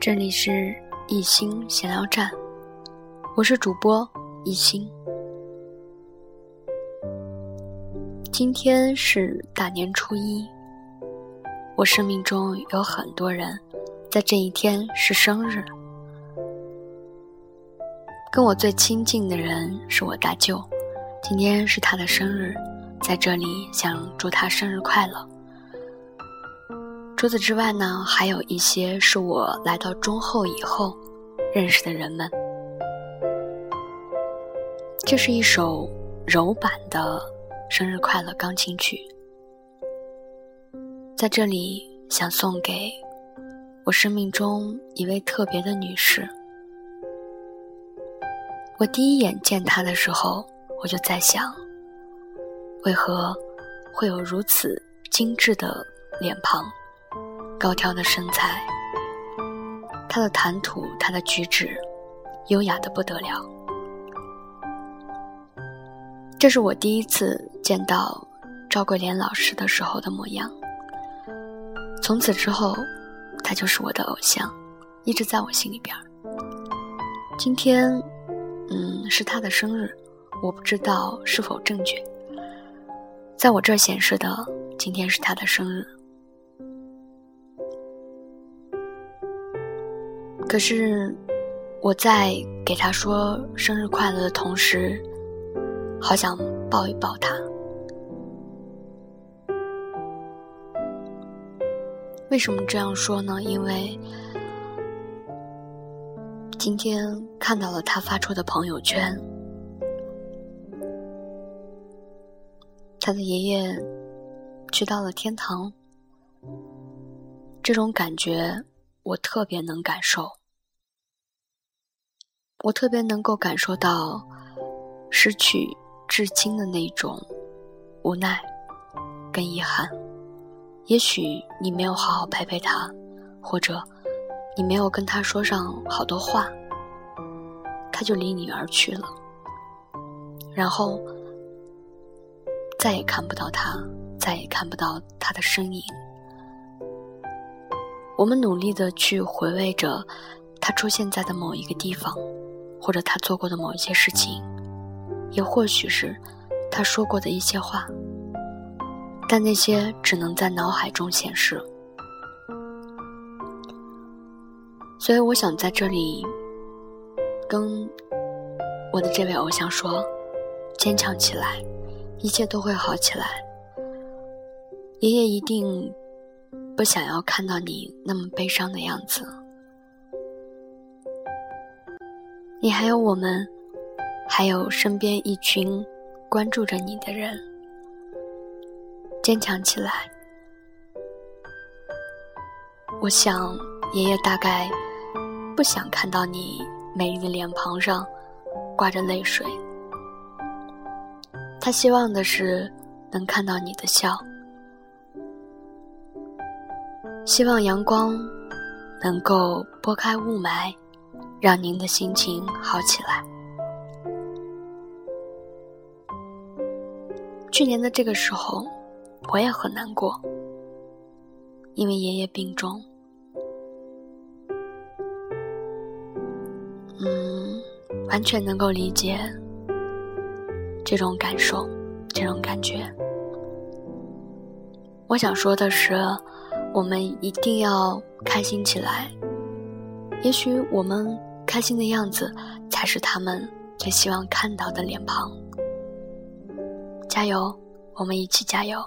这里是一心闲聊站，我是主播一心。今天是大年初一，我生命中有很多人在这一天是生日。跟我最亲近的人是我大舅，今天是他的生日，在这里想祝他生日快乐。除此之外呢，还有一些是我来到中后以后认识的人们。这是一首柔版的生日快乐钢琴曲，在这里想送给我生命中一位特别的女士。我第一眼见她的时候，我就在想，为何会有如此精致的脸庞？高挑的身材，他的谈吐，他的举止，优雅的不得了。这是我第一次见到赵桂莲老师的时候的模样。从此之后，他就是我的偶像，一直在我心里边今天，嗯，是他的生日，我不知道是否正确。在我这显示的，今天是他的生日。可是，我在给他说生日快乐的同时，好想抱一抱他。为什么这样说呢？因为今天看到了他发出的朋友圈，他的爷爷去到了天堂，这种感觉我特别能感受。我特别能够感受到失去至亲的那种无奈跟遗憾。也许你没有好好陪陪他，或者你没有跟他说上好多话，他就离你而去了，然后再也看不到他，再也看不到他的身影。我们努力的去回味着他出现在的某一个地方。或者他做过的某一些事情，也或许是他说过的一些话，但那些只能在脑海中显示。所以，我想在这里跟我的这位偶像说：坚强起来，一切都会好起来。爷爷一定不想要看到你那么悲伤的样子。你还有我们，还有身边一群关注着你的人，坚强起来。我想，爷爷大概不想看到你美丽的脸庞上挂着泪水，他希望的是能看到你的笑，希望阳光能够拨开雾霾。让您的心情好起来。去年的这个时候，我也很难过，因为爷爷病重。嗯，完全能够理解这种感受，这种感觉。我想说的是，我们一定要开心起来。也许我们。开心的样子，才是他们最希望看到的脸庞。加油，我们一起加油！